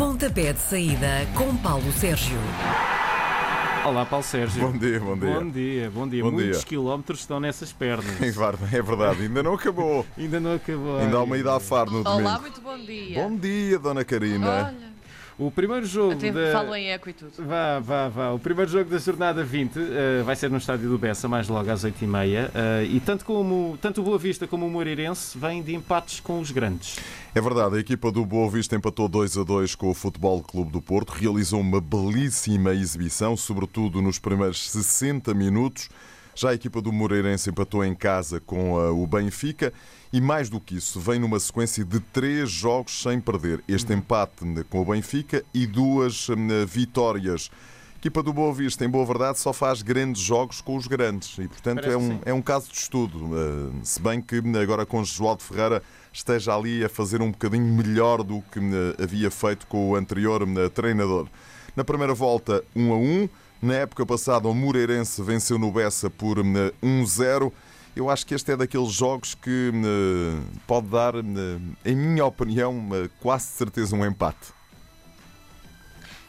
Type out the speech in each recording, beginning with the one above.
Pontapé de saída com Paulo Sérgio. Olá, Paulo Sérgio. Bom dia, bom dia. Bom dia, bom dia. Bom Muitos dia. quilómetros estão nessas pernas. É verdade, ainda não acabou. Ainda não acabou. Ainda há uma ida a faro no domingo. Olá, muito bom dia. Bom dia, Dona Karina. Olha, O primeiro jogo até da... falo em eco e tudo. Vá, vá, vá. O primeiro jogo da jornada 20 eh, vai ser no estádio do Bessa, mais logo às 8h30. eh, e tanto, como, tanto o Boa Vista como o Moreirense vêm de empates com os grandes. É verdade, a equipa do Boa Vista empatou 2 a 2 com o Futebol Clube do Porto, realizou uma belíssima exibição, sobretudo nos primeiros 60 minutos. Já a equipa do Moreirense empatou em casa com ah, o Benfica e, mais do que isso, vem numa sequência de três jogos sem perder. Este empate né, com o Benfica e duas hum, vitórias. A equipa do Boa Vista, em boa verdade, só faz grandes jogos com os grandes e, portanto, Parece é um, sim. é um caso de estudo. Uh, se bem que agora com Josualdo Ferreira esteja ali a fazer um bocadinho melhor do que havia feito com o anterior treinador. Na primeira volta, 1 a 1. Na época passada, o Moreirense venceu no Bessa por uh, 1-0. Eu acho que este é daqueles jogos que uh, pode dar, uh, em minha opinião, quase certeza um empate.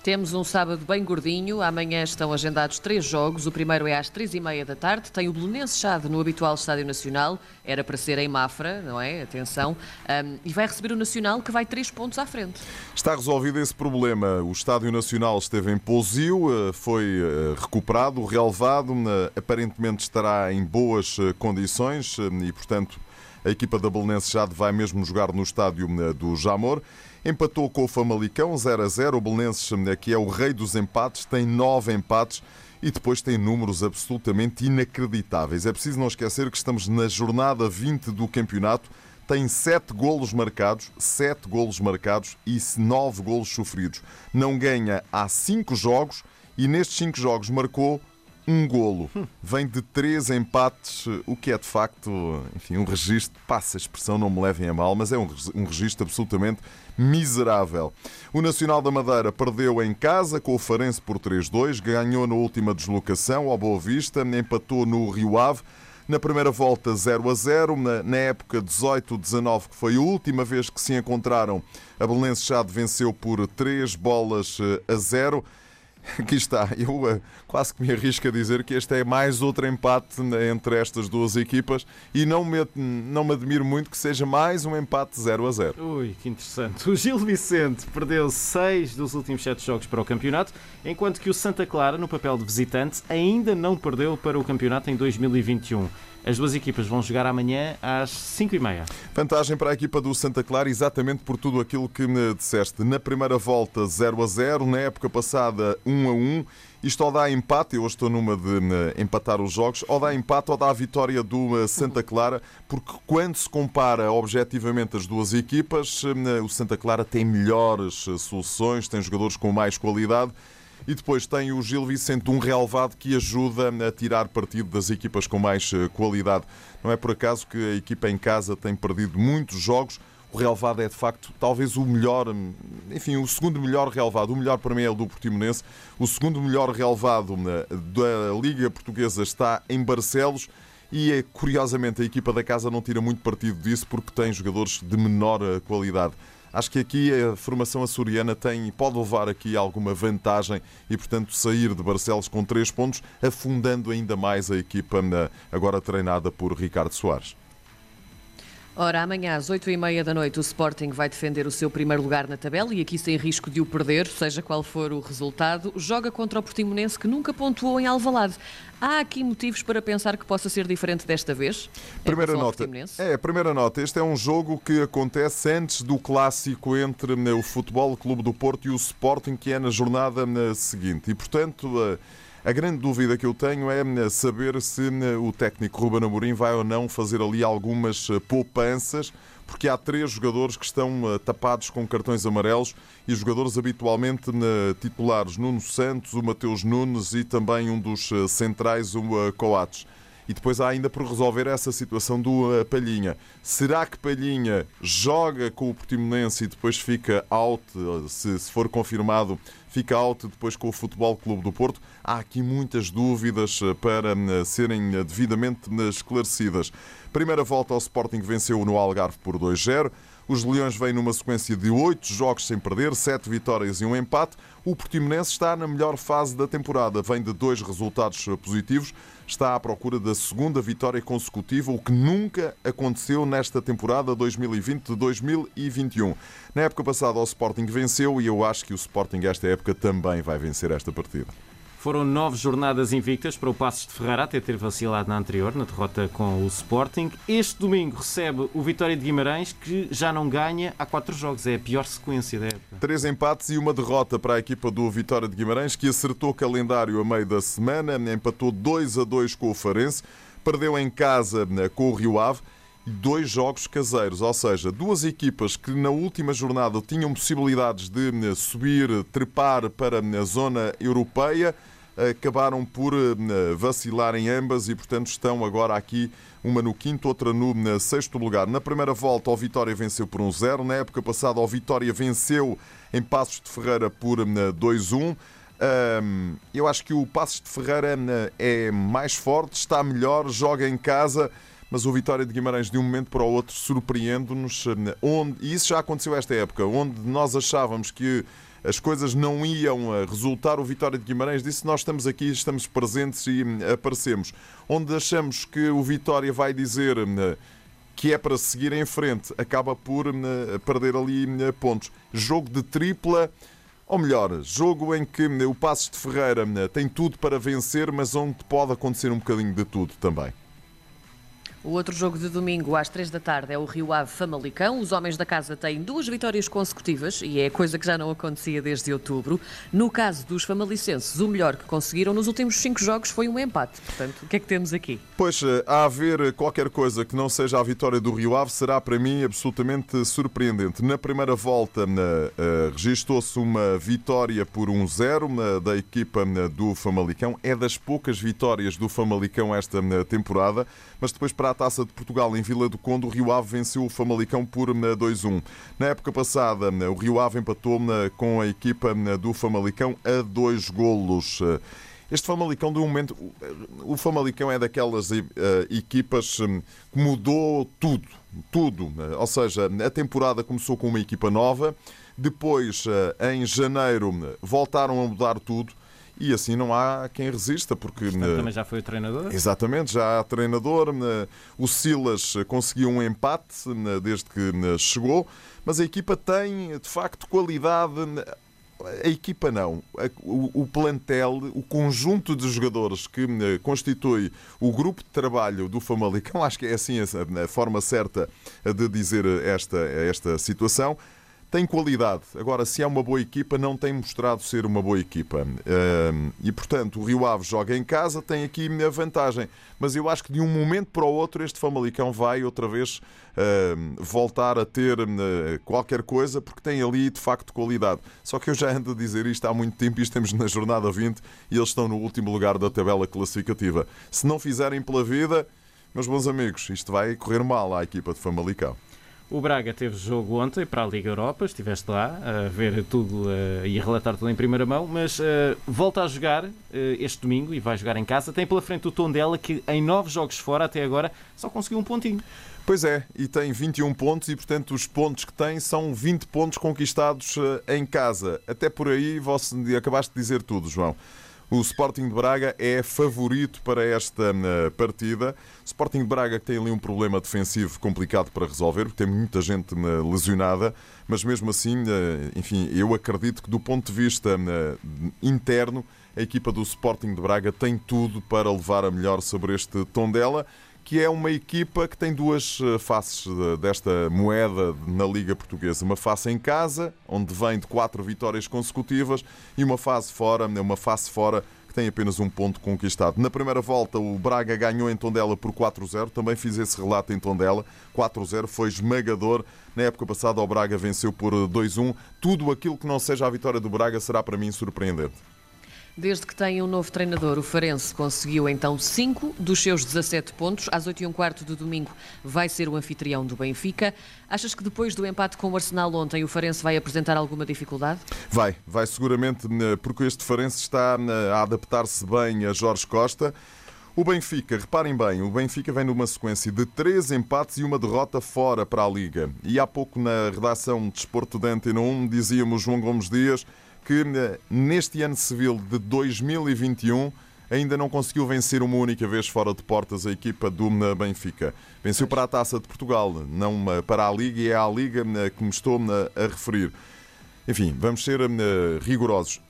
Temos um sábado bem gordinho. Amanhã estão agendados três jogos. O primeiro é às três e meia da tarde. Tem o Belenenses Chade no habitual Estádio Nacional. Era para ser em Mafra, não é? Atenção. Ahm, e vai receber o Nacional, que vai três pontos à frente. Está resolvido esse problema. O Estádio Nacional esteve em Pousio, eh, foi eh, recuperado, relevado, eh, aparentemente estará em boas condições eh, e, portanto, a equipa da Belenense já vai mesmo jogar no estádio eh, do Jamor. Empatou com o Famalicão 0 a 0. O Belenenses, que é o rei dos empates, tem nove empates e depois tem números absolutamente inacreditáveis. É preciso não esquecer que estamos na jornada 20 do campeonato tem sete golos marcados, sete golos marcados e nove golos sofridos. Não ganha há cinco jogos e nestes cinco jogos marcou um golo. Vem de três empates, o que é de facto, enfim, um registro, passa a expressão, não me levem a mal, mas é um, reg- registro absolutamente miserável. O Nacional da Madeira perdeu em casa com o Farense por 3-2, ganhou na última deslocação ao Boa Vista, empatou no Rio Ave. Na primeira volta 0 a 0, na, época 18-19, que foi a última vez que se encontraram, a Belenenses Chade venceu por 3 bolas eh, a 0. Aqui está, eu eh, quase que me arrisco a dizer que este é mais outro empate né, entre estas duas equipas e não me, não me admiro muito que seja mais um empate 0 a 0. Ui, que interessante. O Gil Vicente perdeu seis dos últimos sete jogos para o campeonato, enquanto que o Santa Clara, no papel de visitante, ainda não perdeu para o campeonato em 2021. As duas equipas vão jogar amanhã às 5h30. Vantagem para a equipa do Santa Clara, exatamente por tudo aquilo que me disseste. Na primeira volta, 0 a 0. Na época passada, 1 a 1. Isto ou dá empate, eu hoje estou numa de eh, empatar os jogos, ou dá empate ou dá a vitória do eh, Santa Clara, porque quando se compara objetivamente as duas equipas, eh, o Santa Clara tem melhores soluções, tem jogadores com mais qualidade. E depois tem o Gil Vicente, um relevado que ajuda a tirar partido das equipas com mais eh, qualidade. Não é por acaso que a equipa em casa tem perdido muitos jogos. O relevado é de facto talvez o melhor, hum, enfim, o segundo melhor relevado. O melhor para mim é o do Portimonense. O segundo melhor relevado eh, da Liga Portuguesa está em Barcelos. E é, curiosamente a equipa da casa não tira muito partido disso porque tem jogadores de menor eh, qualidade. Acho que aqui a formação açoriana tem, pode levar aqui alguma vantagem e, portanto, sair de Barcelos com três pontos, afundando ainda mais a equipa agora treinada por Ricardo Soares. Ora, amanhã às 8h30 da noite o Sporting vai defender o seu primeiro lugar na tabela e aqui sem risco de o perder, seja qual for o resultado, joga contra o Portimonense que nunca pontuou em Alvalade. Há aqui motivos para pensar que possa ser diferente desta vez? Primeira nota. É, primeira nota. Este é um jogo que acontece antes do clássico entre né, o Futebol Clube do Porto e o Sporting, que é na jornada né, seguinte. E, portanto, a, grande dúvida que eu tenho é né, saber se né, o técnico Ruben Amorim vai ou não fazer ali algumas eh, poupanças, porque há três jogadores que estão eh, tapados com cartões amarelos e jogadores habitualmente né, titulares: Nuno Santos, o Mateus Nunes e também um dos eh, centrais, o Coates. E depois há ainda por resolver essa situação do eh, Palhinha. Será que Palhinha joga com o Portimonense e depois fica out, se, se for confirmado, fica out depois com o Futebol Clube do Porto? Há aqui muitas dúvidas eh, para eh, serem devidamente esclarecidas. Primeira volta ao Sporting venceu no Algarve por 2-0. Os Leões vêm numa sequência de oito jogos sem perder, sete vitórias e um empate. O Portimonense está na melhor fase da temporada, vem de dois resultados positivos, está à procura da segunda vitória consecutiva, o que nunca aconteceu nesta temporada 2020-2021. Na época passada o Sporting venceu e eu acho que o Sporting esta época também vai vencer esta partida. Foram nove jornadas invictas para o Passos de Ferreira, até ter vacilado na anterior, na derrota com o Sporting. Este domingo recebe o Vitória de Guimarães, que já não ganha há quatro jogos. É a pior sequência da época. Três empates e uma derrota para a equipa do Vitória de Guimarães, que acertou o calendário a meio da semana, empatou 2 a 2 com o Farense, perdeu em casa né, com o Rio Ave dois jogos caseiros, ou seja, duas equipas que na última jornada tinham possibilidades de né, subir, trepar para a zona europeia acabaram por eh, vacilar em ambas e, portanto, estão agora aqui, uma no quinto, outra no sexto lugar. Na primeira volta, o Vitória venceu por 1-0. Na época passada, o Vitória venceu em Passos de Ferreira por 2-1. Eu acho que o Passos de Ferreira é mais forte, está melhor, joga em casa mas o Vitória de Guimarães de um momento para o outro surpreende-nos, onde, e isso já aconteceu esta época, onde nós achávamos que as coisas não iam eh, resultar. O Vitória de Guimarães disse: Nós estamos aqui, estamos presentes e hum, aparecemos. Onde achamos que o Vitória vai dizer hum, que é para seguir em frente, acaba por hum, perder ali pontos. Jogo de tripla. Ou melhor, jogo em que o Passos de Ferreira tem tudo para vencer, mas onde pode acontecer um bocadinho de tudo também. O outro jogo de domingo às três da tarde é o Rio Ave Famalicão. Os homens da casa têm duas vitórias consecutivas e é coisa que já não acontecia desde outubro. No caso dos famalicenses, o melhor que conseguiram nos últimos cinco jogos foi um empate. Portanto, o que é que temos aqui? Pois, eh, a haver qualquer coisa que não seja a vitória do Rio Ave será para mim absolutamente surpreendente. Na primeira volta uh, registou-se uma vitória por 1-0 da equipa do Famalicão. É das poucas vitórias do Famalicão esta temporada, mas depois para a Taça de Portugal em Vila do Conde, o Rio Ave venceu o Famalicão por 2-1. Eh, Na época passada, eh, o Rio Ave empatou eh, com a equipa do Famalicão a dois golos. Este Famalicão, de um momento, o Famalicão é daquelas equipas que mudou tudo, tudo. Ou seja, a temporada começou com uma equipa nova, depois, em janeiro, voltaram a mudar tudo e assim não há quem resista, porque. Portanto, também já foi o treinador? Exatamente, já há treinador. O Silas conseguiu um empate desde que chegou, mas a equipa tem de facto qualidade. A equipa não. O, plantel, o conjunto de jogadores que constitui o grupo de trabalho do Famalicão, acho que é assim a forma certa de dizer esta, esta situação tem qualidade. Agora, se é uma boa equipa, não tem mostrado ser uma boa equipa. E, portanto, o Rio Ave joga em casa, tem aqui a vantagem. Mas eu acho que de um momento para o outro, este Famalicão vai outra vez voltar a ter qualquer coisa, porque tem ali de facto qualidade. Só que eu já ando a dizer isto há muito tempo e estamos na jornada 20 e eles estão no último lugar da tabela classificativa. Se não fizerem pela vida, meus bons amigos, isto vai correr mal à equipa de Famalicão. O Braga teve jogo ontem para a Liga Europa, estiveste lá a ver tudo uh, e a relatar tudo em primeira mão, mas uh, volta a jogar uh, este domingo e vai jogar em casa. Tem pela frente o Tondela que em nove jogos fora até agora só conseguiu um pontinho. Pois é, e tem 21 pontos e, portanto, os pontos que tem são 20 pontos conquistados em casa. Até por aí, você acabaste de dizer tudo, João. O Sporting de Braga é favorito para esta uh, partida. Sporting de Braga que tem ali um problema defensivo complicado para resolver, porque tem muita gente uh, lesionada, mas mesmo assim, uh, enfim, eu acredito que do ponto de vista interno, a equipa do Sporting de Braga tem tudo para levar a melhor sobre este Tondela que é uma equipa que tem duas eh, faces desta moeda na Liga Portuguesa. Uma face em casa, onde vem de quatro vitórias consecutivas, e uma fase fora, uma face fora que tem apenas um ponto conquistado. Na primeira volta, o Braga ganhou em Tondela por 4-0. Também fiz esse relato em Tondela. 4-0 foi esmagador. Na época passada, o Braga venceu por 2-1. Tudo aquilo que não seja a vitória do Braga será para mim surpreendente. Desde que tem um novo treinador, o Farense conseguiu então 5 dos seus 17 pontos. Às 8 e um quarto do domingo vai ser o anfitrião do Benfica. Achas que depois do empate com o Arsenal ontem, o Farense vai apresentar alguma dificuldade? Vai, vai seguramente, porque este Farense está a adaptar-se bem a Jorge Costa. O Benfica, reparem bem, o Benfica vem numa sequência de três empates e uma derrota fora para a Liga. E há pouco na redação de Desporto de Antena 1 dizíamos João Gomes Dias que eh, neste ano civil de 2021 ainda não conseguiu vencer uma única vez fora de portas a equipa do eh, Benfica. Venceu para a Taça de Portugal, não eh, para a Liga, e é a Liga que me estou a referir. Enfim, vamos ser rigorosos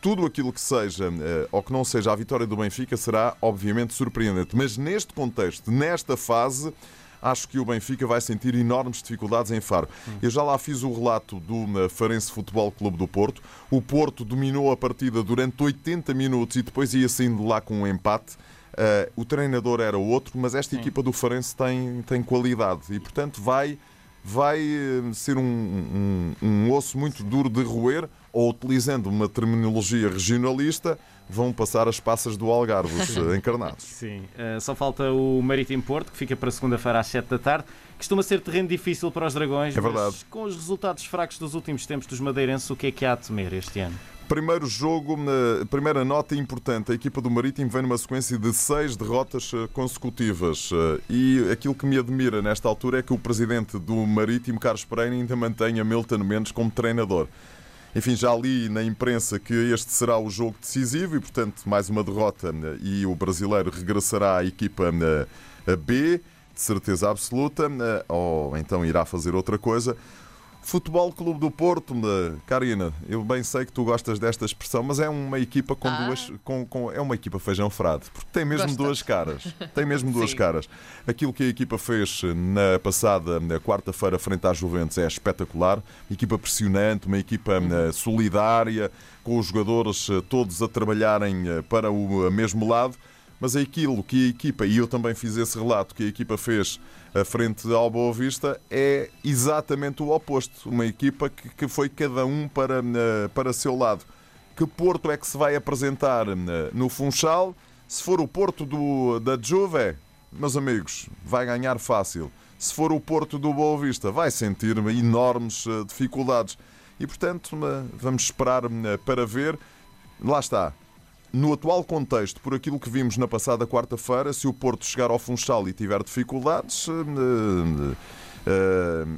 tudo aquilo que seja ou que não seja a vitória do Benfica será obviamente surpreendente. Mas neste contexto, nesta fase, acho que o Benfica vai sentir enormes dificuldades em Faro. Eu já lá fiz o relato do eh, Farense Futebol Clube do Porto. O Porto dominou a partida durante 80 minutos e depois ia saindo lá com um empate. Uh, o treinador era outro, mas esta Sim. equipa do Farense tem, tem qualidade e, portanto, vai, vai eh, ser um, um, um osso muito duro de roer ou, utilizando uma terminologia regionalista, vão passar as passas do Algarve, os encarnados. Sim, uh, só falta o Marítimo Porto, que fica para segunda-feira às 7 da tarde. Costuma ser terreno difícil para os Dragões, é verdade. mas com os resultados fracos dos últimos tempos dos madeirenses, o que é que há a temer este ano? Primeiro jogo, primeira nota importante. A equipa do Marítimo vem numa sequência de seis derrotas eh, consecutivas. Eh, e aquilo que me admira nesta altura é que o presidente do Marítimo, Carlos Pereira, ainda mantenha Milton Mendes como treinador. Enfim, já li na imprensa que este será o jogo decisivo e, portanto, mais uma derrota né, e o brasileiro regressará à equipa né, B, de certeza absoluta, né, ou então irá fazer outra coisa. Futebol Clube do Porto, Karina, eu bem sei que tu gostas desta expressão, mas é uma equipa com ah. duas. Com, com, é uma equipa feijão frade, porque tem mesmo Gosta. duas caras. Tem mesmo duas caras. Aquilo que a equipa fez na passada quarta-feira frente à Juventus é espetacular. Equipa pressionante, uma equipa uhum. solidária, com os jogadores eh, todos a trabalharem eh, para o mesmo lado mas aquilo que a equipa, e eu também fiz esse relato, que a equipa fez a frente ao Boa Vista, é exatamente o oposto. Uma equipa que, que foi cada um para, eh, para seu lado. Que Porto é que se vai apresentar eh, no Funchal? Se for o Porto do, da Juve, meus amigos, vai ganhar fácil. Se for o Porto do Boa Vista, vai sentir enormes eh, dificuldades. E, portanto, vamos esperar para ver. Lá está no atual contexto, por aquilo que vimos na passada quarta-feira, se o Porto chegar ao Funchal e tiver dificuldades, eh, eh,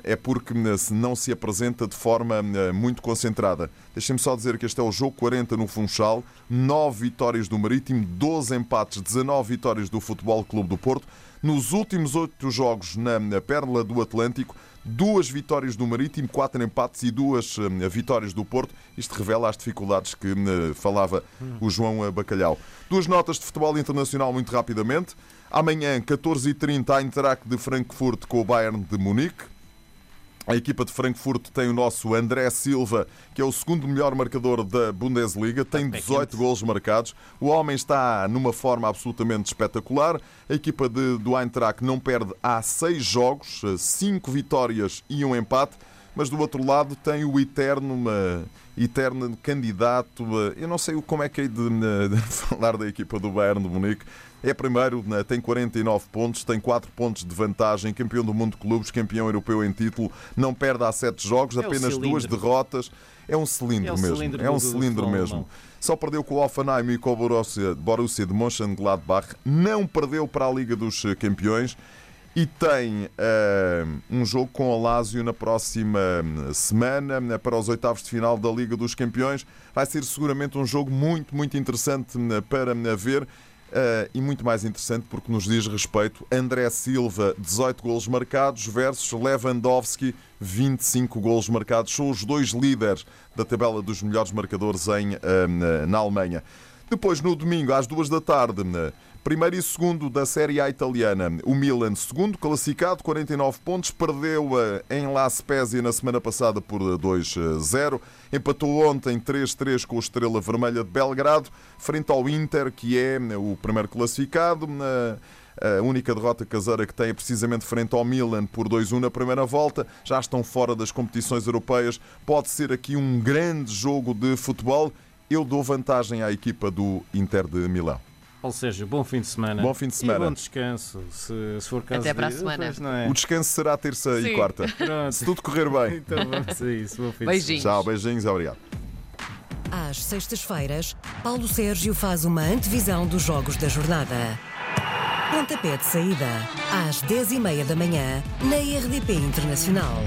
é porque não se apresenta de forma eh, muito concentrada. Deixem-me só dizer que este é o jogo 40 no Funchal, 9 vitórias do Marítimo, 12 empates, 19 vitórias do Futebol Clube do Porto. Nos últimos 8 jogos na Perla do Atlântico, duas vitórias do Marítimo, quatro empates e duas uh, vitórias do Porto. Isto revela as dificuldades que uh, falava o João eh, Bacalhau. Duas notas de futebol internacional muito rapidamente. Amanhã, 14h30, a Interac de Frankfurt com o Bayern de Munique. A equipa de Frankfurt tem o nosso André Silva, que é o segundo melhor marcador da Bundesliga, tem 18 gols marcados. O homem está numa forma absolutamente espetacular. A equipa de, do Eintracht não perde há seis jogos, cinco vitórias e um empate. Mas do outro lado tem o eterno, uma, eterno candidato. Eu não sei como é que é de, de falar da equipa do Bayern de Munique é primeiro, né, tem 49 pontos, tem 4 pontos de vantagem, campeão do mundo de clubes, campeão europeu em título, não perde há 7 jogos, é apenas duas derrotas. É um cilindro é mesmo. Cilindro é um cilindro mesmo. Só perdeu com o Offenheim e com o Borussia, Borussia de Mönchengladbach. Não perdeu para a Liga dos Campeões e tem uh, um jogo com o Lazio na próxima hum, semana né, para os oitavos de final da Liga dos Campeões. Vai ser seguramente um jogo muito, muito interessante hum, para hum, ver. Uh, e muito mais interessante porque nos diz respeito André Silva, 18 golos marcados, versus Lewandowski, 25 golos marcados. São os dois líderes da tabela dos melhores marcadores em, uh, na Alemanha. Depois, no domingo, às duas da tarde, Primeiro e segundo da Série A italiana. O Milan, segundo classificado, 49 pontos, perdeu em La Spezia na semana passada por 2-0. Empatou ontem 3-3 com o Estrela Vermelha de Belgrado, frente ao Inter, que é o primeiro classificado. A única derrota caseira que tem é precisamente frente ao Milan por 2-1 na primeira volta. Já estão fora das competições europeias. Pode ser aqui um grande jogo de futebol. Eu dou vantagem à equipa do Inter de Milão. Ou seja, bom fim de semana. Bom fim de semana. E bom descanso, se, se for caso Até para a semana. É? O descanso será terça Sim. e quarta. Pronto. Se tudo correr bem. Então vamos a isso. Bom fim beijinhos. De semana. Tchau, beijinhos e obrigado. Às sextas-feiras, Paulo Sérgio faz uma antevisão dos jogos da jornada. Pontapé de saída, às 10h30 da manhã, na RDP Internacional.